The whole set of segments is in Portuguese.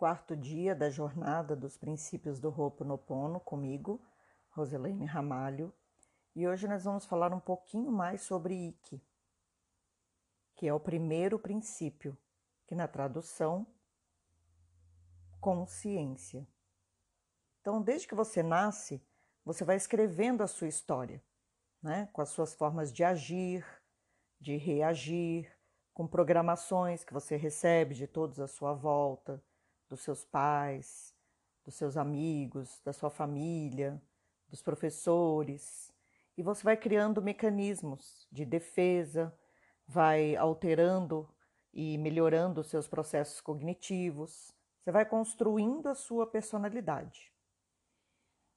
quarto dia da jornada dos princípios do Ho'oponopono comigo, Roselene Ramalho, e hoje nós vamos falar um pouquinho mais sobre Ike, que é o primeiro princípio, que na tradução consciência. Então, desde que você nasce, você vai escrevendo a sua história, né? com as suas formas de agir, de reagir, com programações que você recebe de todos à sua volta, dos seus pais, dos seus amigos, da sua família, dos professores, e você vai criando mecanismos de defesa, vai alterando e melhorando os seus processos cognitivos, você vai construindo a sua personalidade.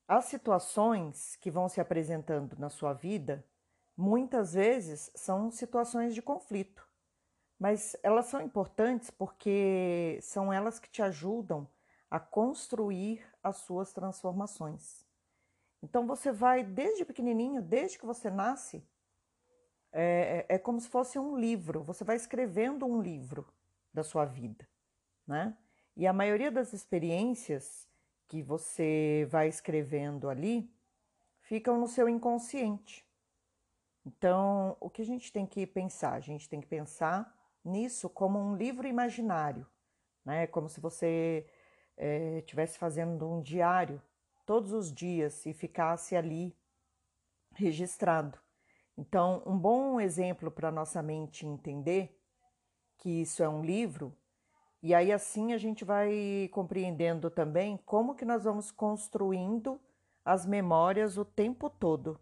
As situações que vão se apresentando na sua vida, muitas vezes são situações de conflito mas elas são importantes porque são elas que te ajudam a construir as suas transformações. Então você vai desde pequenininho, desde que você nasce, é, é, é como se fosse um livro. Você vai escrevendo um livro da sua vida, né? E a maioria das experiências que você vai escrevendo ali ficam no seu inconsciente. Então, o que a gente tem que pensar? A gente tem que pensar nisso como um livro imaginário, né? Como se você estivesse eh, é, fazendo um diário todos os dias e ficasse ali registrado. Então, um bom exemplo para nossa mente entender que isso é um livro, e aí assim a gente vai compreendendo também como que nós vamos construindo as memórias o tempo todo.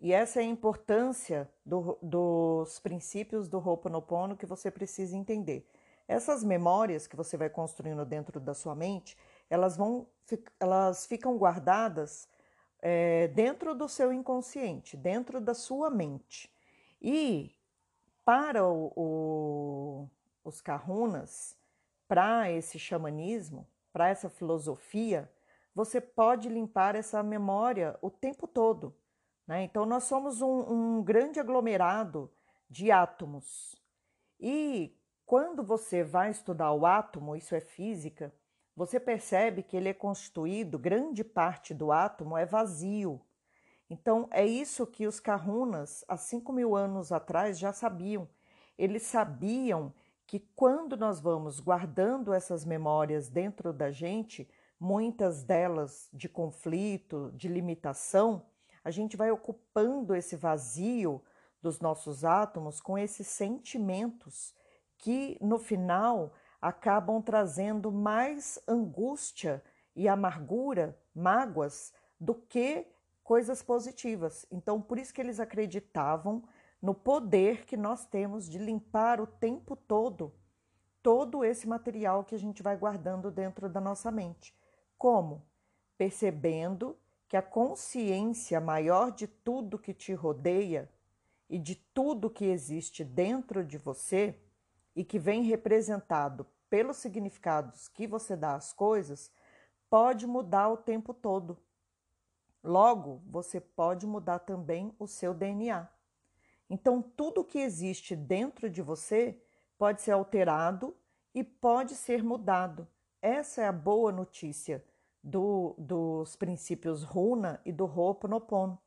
E essa é a importância do, dos princípios do Ho'oponopono que você precisa entender. Essas memórias que você vai construindo dentro da sua mente, elas vão, elas ficam guardadas é, dentro do seu inconsciente, dentro da sua mente. E para o, o, os kahunas, para esse xamanismo, para essa filosofia, você pode limpar essa memória o tempo todo. Né? Então, nós somos um, um grande aglomerado de átomos. E quando você vai estudar o átomo, isso é física, você percebe que ele é constituído, grande parte do átomo é vazio. Então, é isso que os Kahunas, há 5 mil anos atrás, já sabiam. Eles sabiam que quando nós vamos guardando essas memórias dentro da gente, muitas delas de conflito, de limitação, a gente vai ocupando esse vazio dos nossos átomos com esses sentimentos que no final acabam trazendo mais angústia e amargura, mágoas, do que coisas positivas. Então, por isso que eles acreditavam no poder que nós temos de limpar o tempo todo todo esse material que a gente vai guardando dentro da nossa mente. Como? Percebendo que a consciência maior de tudo que te rodeia e de tudo que existe dentro de você e que vem representado pelos significados que você dá às coisas, pode mudar o tempo todo. Logo, você pode mudar também o seu DNA. Então, tudo que existe dentro de você pode ser alterado e pode ser mudado. Essa é a boa notícia do, dos princípios Runa e do Ho'oponopono.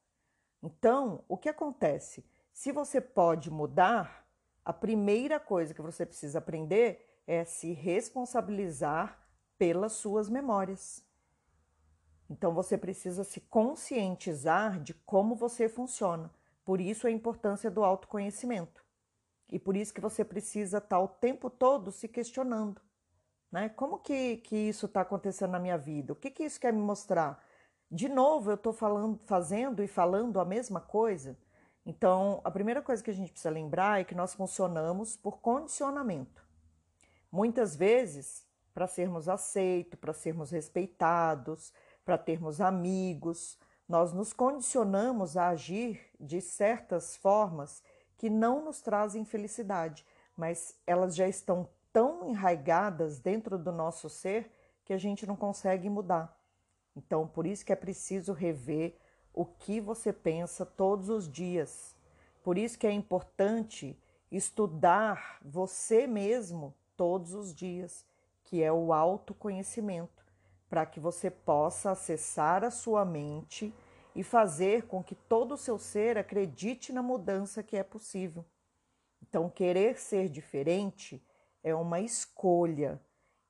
Então, o que acontece? Se você pode mudar, a primeira coisa que você precisa aprender é se responsabilizar pelas suas memórias. Então você precisa se conscientizar de como você funciona. Por isso a importância do autoconhecimento. E por isso que você precisa estar o tempo todo se questionando. Né? Como que, que isso está acontecendo na minha vida? O que, que isso quer me mostrar? De novo, eu estou fazendo e falando a mesma coisa? Então, a primeira coisa que a gente precisa lembrar é que nós funcionamos por condicionamento. Muitas vezes, para sermos aceitos, para sermos respeitados, para termos amigos, nós nos condicionamos a agir de certas formas que não nos trazem felicidade, mas elas já estão tão enraigadas dentro do nosso ser que a gente não consegue mudar. Então, por isso que é preciso rever o que você pensa todos os dias. Por isso que é importante estudar você mesmo todos os dias, que é o autoconhecimento, para que você possa acessar a sua mente e fazer com que todo o seu ser acredite na mudança que é possível. Então, querer ser diferente é uma escolha.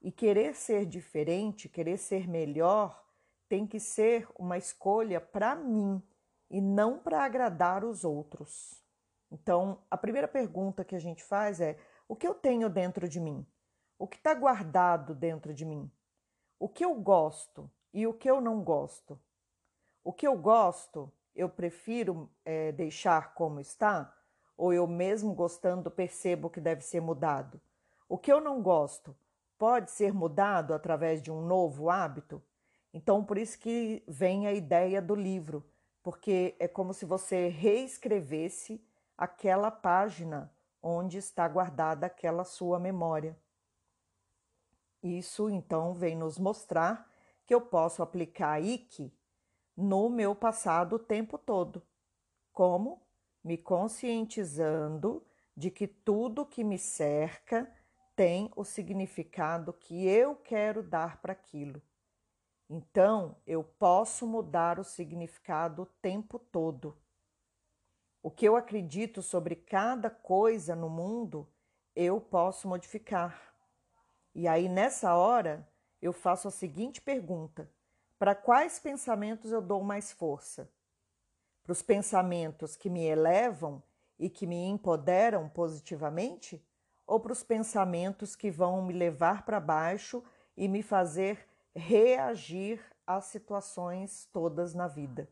E querer ser diferente, querer ser melhor, tem que ser uma escolha para mim e não para agradar os outros. Então, a primeira pergunta que a gente faz é: o que eu tenho dentro de mim? O que está guardado dentro de mim? O que eu gosto e o que eu não gosto? O que eu gosto, eu prefiro é, deixar como está? Ou eu mesmo gostando percebo que deve ser mudado? O que eu não gosto pode ser mudado através de um novo hábito? Então, por isso que vem a ideia do livro, porque é como se você reescrevesse aquela página onde está guardada aquela sua memória. Isso então vem nos mostrar que eu posso aplicar IK no meu passado o tempo todo. Como? Me conscientizando de que tudo que me cerca tem o significado que eu quero dar para aquilo. Então, eu posso mudar o significado o tempo todo. O que eu acredito sobre cada coisa no mundo, eu posso modificar. E aí, nessa hora, eu faço a seguinte pergunta: para quais pensamentos eu dou mais força? Para os pensamentos que me elevam e que me empoderam positivamente? Ou para os pensamentos que vão me levar para baixo e me fazer reagir às situações todas na vida?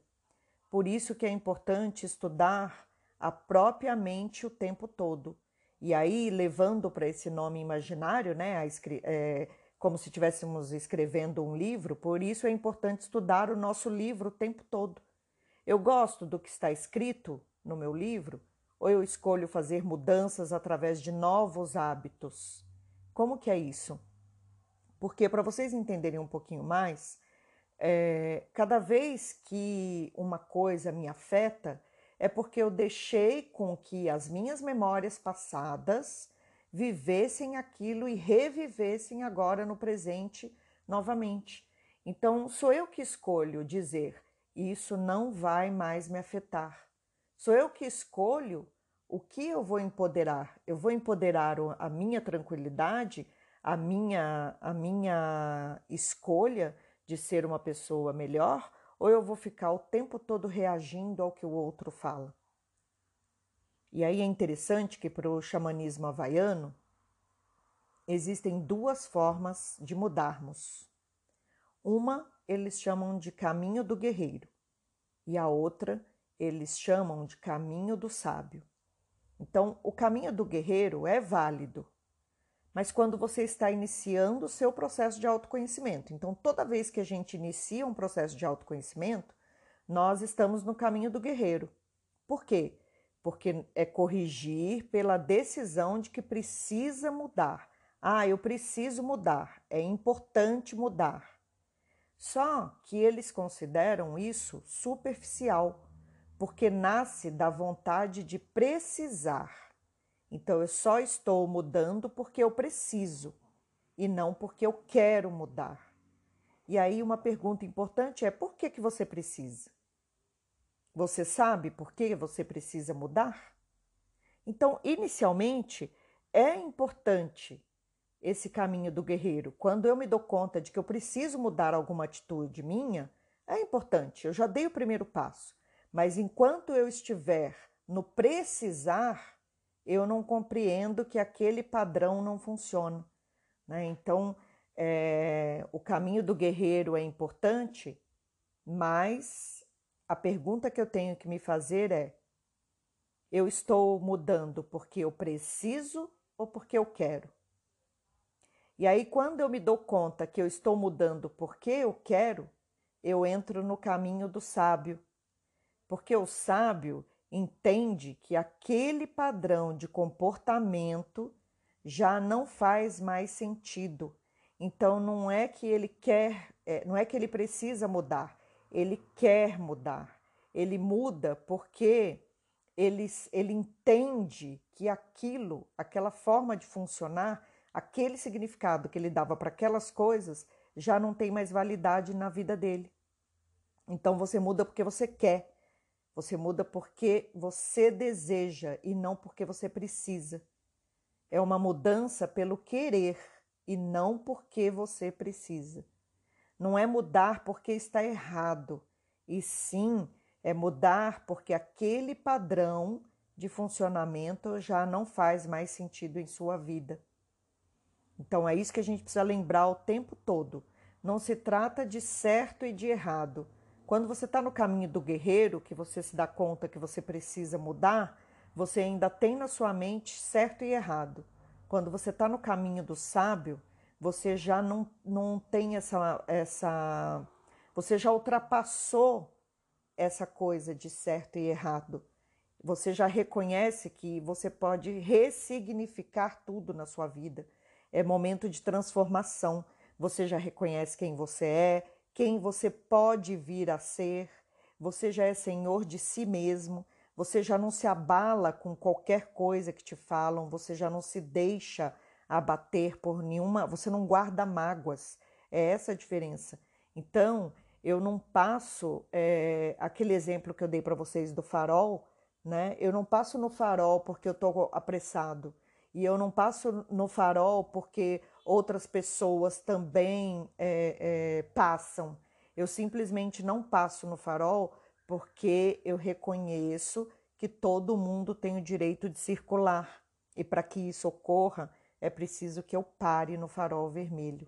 Por isso que é importante estudar a própria mente o tempo todo. E aí, levando para esse nome imaginário, né, é, como se estivéssemos escrevendo um livro, por isso é importante estudar o nosso livro o tempo todo. Eu gosto do que está escrito no meu livro, ou eu escolho fazer mudanças através de novos hábitos? Como que é isso? Porque, para vocês entenderem um pouquinho mais, é, cada vez que uma coisa me afeta, é porque eu deixei com que as minhas memórias passadas vivessem aquilo e revivessem agora no presente novamente. Então, sou eu que escolho dizer: isso não vai mais me afetar. Sou eu que escolho o que eu vou empoderar. Eu vou empoderar a minha tranquilidade, a minha, a minha escolha de ser uma pessoa melhor, ou eu vou ficar o tempo todo reagindo ao que o outro fala? E aí é interessante que para o xamanismo havaiano existem duas formas de mudarmos. Uma eles chamam de caminho do guerreiro e a outra eles chamam de caminho do sábio. Então, o caminho do guerreiro é válido, mas quando você está iniciando o seu processo de autoconhecimento. Então, toda vez que a gente inicia um processo de autoconhecimento, nós estamos no caminho do guerreiro. Por quê? Porque é corrigir pela decisão de que precisa mudar. Ah, eu preciso mudar, é importante mudar. Só que eles consideram isso superficial, porque nasce da vontade de precisar. Então eu só estou mudando porque eu preciso e não porque eu quero mudar. E aí uma pergunta importante é: por que que você precisa? Você sabe por que você precisa mudar? Então, inicialmente, é importante esse caminho do guerreiro. Quando eu me dou conta de que eu preciso mudar alguma atitude minha, é importante, eu já dei o primeiro passo. Mas enquanto eu estiver no precisar, eu não compreendo que aquele padrão não funciona. Né? Então, é, o caminho do guerreiro é importante, mas a pergunta que eu tenho que me fazer é: eu estou mudando porque eu preciso ou porque eu quero? E aí, quando eu me dou conta que eu estou mudando porque eu quero, eu entro no caminho do sábio. Porque o sábio, entende que aquele padrão de comportamento já não faz mais sentido. Então não é que ele quer, é, não é que ele precisa mudar, ele quer mudar. Ele muda porque ele, ele entende que aquilo, aquela forma de funcionar, aquele significado que ele dava para aquelas coisas já não tem mais validade na vida dele. Então você muda porque você quer. Você muda porque você deseja e não porque você precisa. É uma mudança pelo querer e não porque você precisa. Não é mudar porque está errado, e sim é mudar porque aquele padrão de funcionamento já não faz mais sentido em sua vida. Então é isso que a gente precisa lembrar o tempo todo. Não se trata de certo e de errado. Quando você está no caminho do guerreiro, que você se dá conta que você precisa mudar, você ainda tem na sua mente certo e errado. Quando você está no caminho do sábio, você já não, não tem essa, essa. Você já ultrapassou essa coisa de certo e errado. Você já reconhece que você pode ressignificar tudo na sua vida. É momento de transformação. Você já reconhece quem você é, quem você pode vir a ser. Você já é senhor de si mesmo. Você já não se abala com qualquer coisa que te falam. Você já não se deixa abater por nenhuma. Você não guarda mágoas. É essa a diferença. Então, eu não passo é, aquele exemplo que eu dei para vocês do farol, né? Eu não passo no farol porque eu estou apressado e eu não passo no farol porque outras pessoas também é, é, passam. Eu simplesmente não passo no farol porque eu reconheço que todo mundo tem o direito de circular e para que isso ocorra é preciso que eu pare no farol vermelho.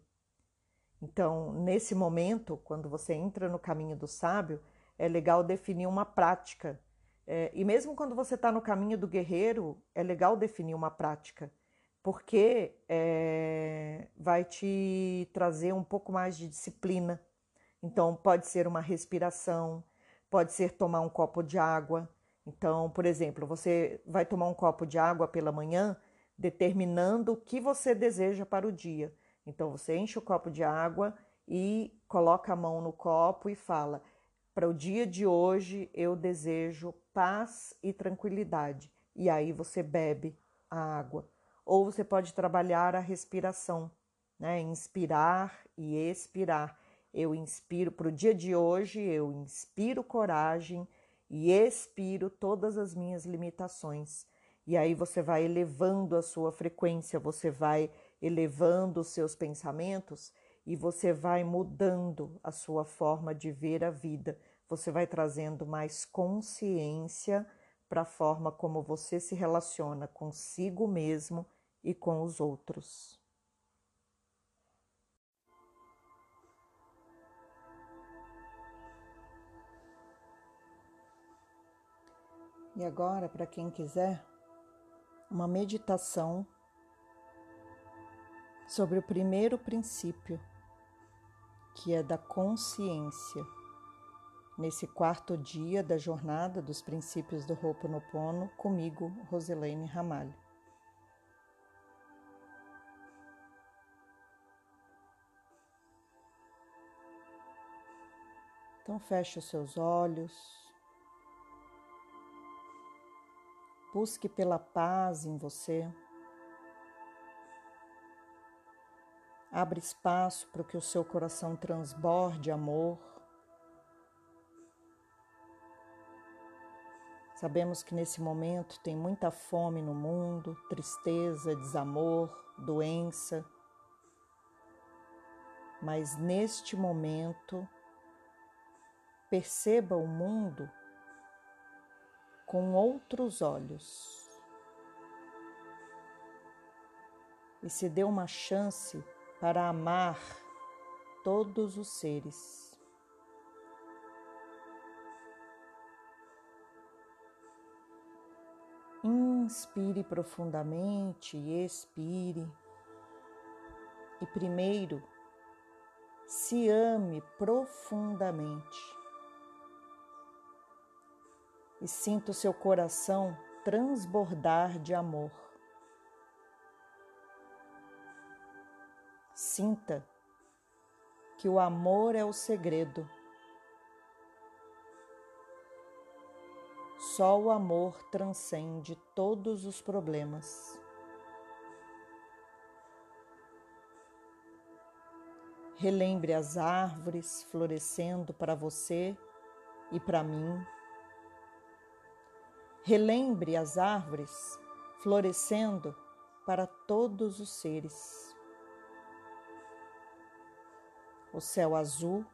Então, nesse momento, quando você entra no caminho do sábio, é legal definir uma prática. É, e mesmo quando você está no caminho do guerreiro, é legal definir uma prática, porque é, vai te trazer um pouco mais de disciplina. Então, pode ser uma respiração, pode ser tomar um copo de água. Então, por exemplo, você vai tomar um copo de água pela manhã, determinando o que você deseja para o dia. Então você enche o copo de água e coloca a mão no copo e fala: para o dia de hoje eu desejo paz e tranquilidade. E aí você bebe a água. Ou você pode trabalhar a respiração, né? Inspirar e expirar. Eu inspiro para o dia de hoje, eu inspiro coragem e expiro todas as minhas limitações. E aí você vai elevando a sua frequência, você vai elevando os seus pensamentos e você vai mudando a sua forma de ver a vida. Você vai trazendo mais consciência para a forma como você se relaciona consigo mesmo e com os outros. E agora, para quem quiser, uma meditação sobre o primeiro princípio, que é da consciência. Nesse quarto dia da jornada dos princípios do Ho'oponopono, comigo, Roselene Ramalho. Então feche os seus olhos. Busque pela paz em você. Abre espaço para que o seu coração transborde amor. Sabemos que nesse momento tem muita fome no mundo, tristeza, desamor, doença. Mas neste momento, perceba o mundo com outros olhos. E se dê uma chance para amar todos os seres. Inspire profundamente expire. E primeiro, se ame profundamente. E sinta o seu coração transbordar de amor. Sinta que o amor é o segredo. Só o amor transcende todos os problemas. Relembre as árvores florescendo para você e para mim. Relembre as árvores florescendo para todos os seres. O céu azul,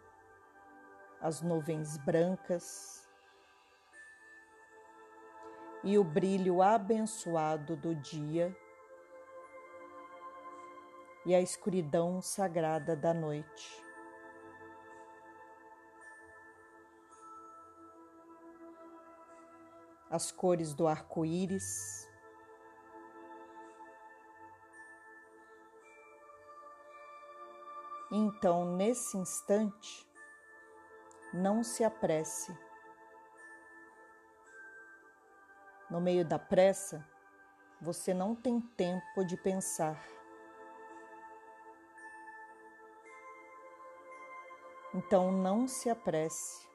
as nuvens brancas e o brilho abençoado do dia e a escuridão sagrada da noite. As cores do arco-íris. Então, nesse instante, não se apresse. No meio da pressa, você não tem tempo de pensar. Então não se apresse.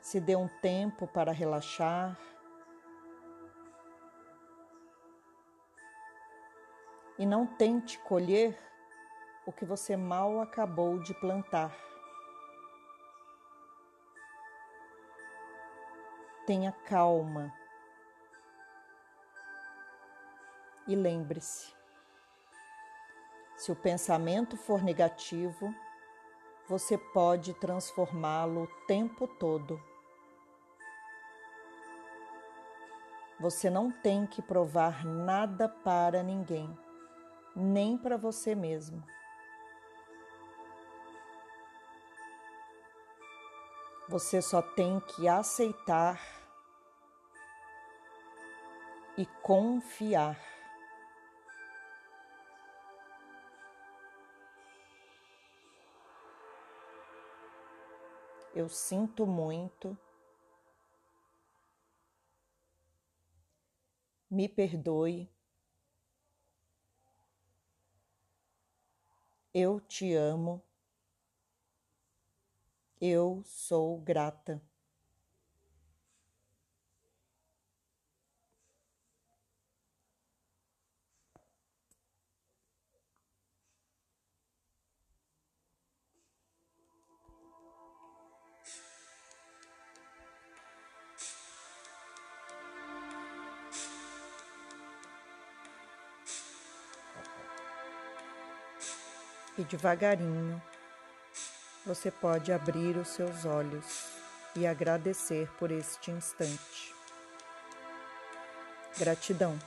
Se dê um tempo para relaxar. E não tente colher o que você mal acabou de plantar. Tenha calma. E lembre-se, se o pensamento for negativo, você pode transformá-lo o tempo todo. Você não tem que provar nada para ninguém, nem para você mesmo. Você só tem que aceitar e confiar. eu sinto muito. Me perdoe. Eu te amo. Eu sou grata. e devagarinho você pode abrir os seus olhos e agradecer por este instante. Gratidão.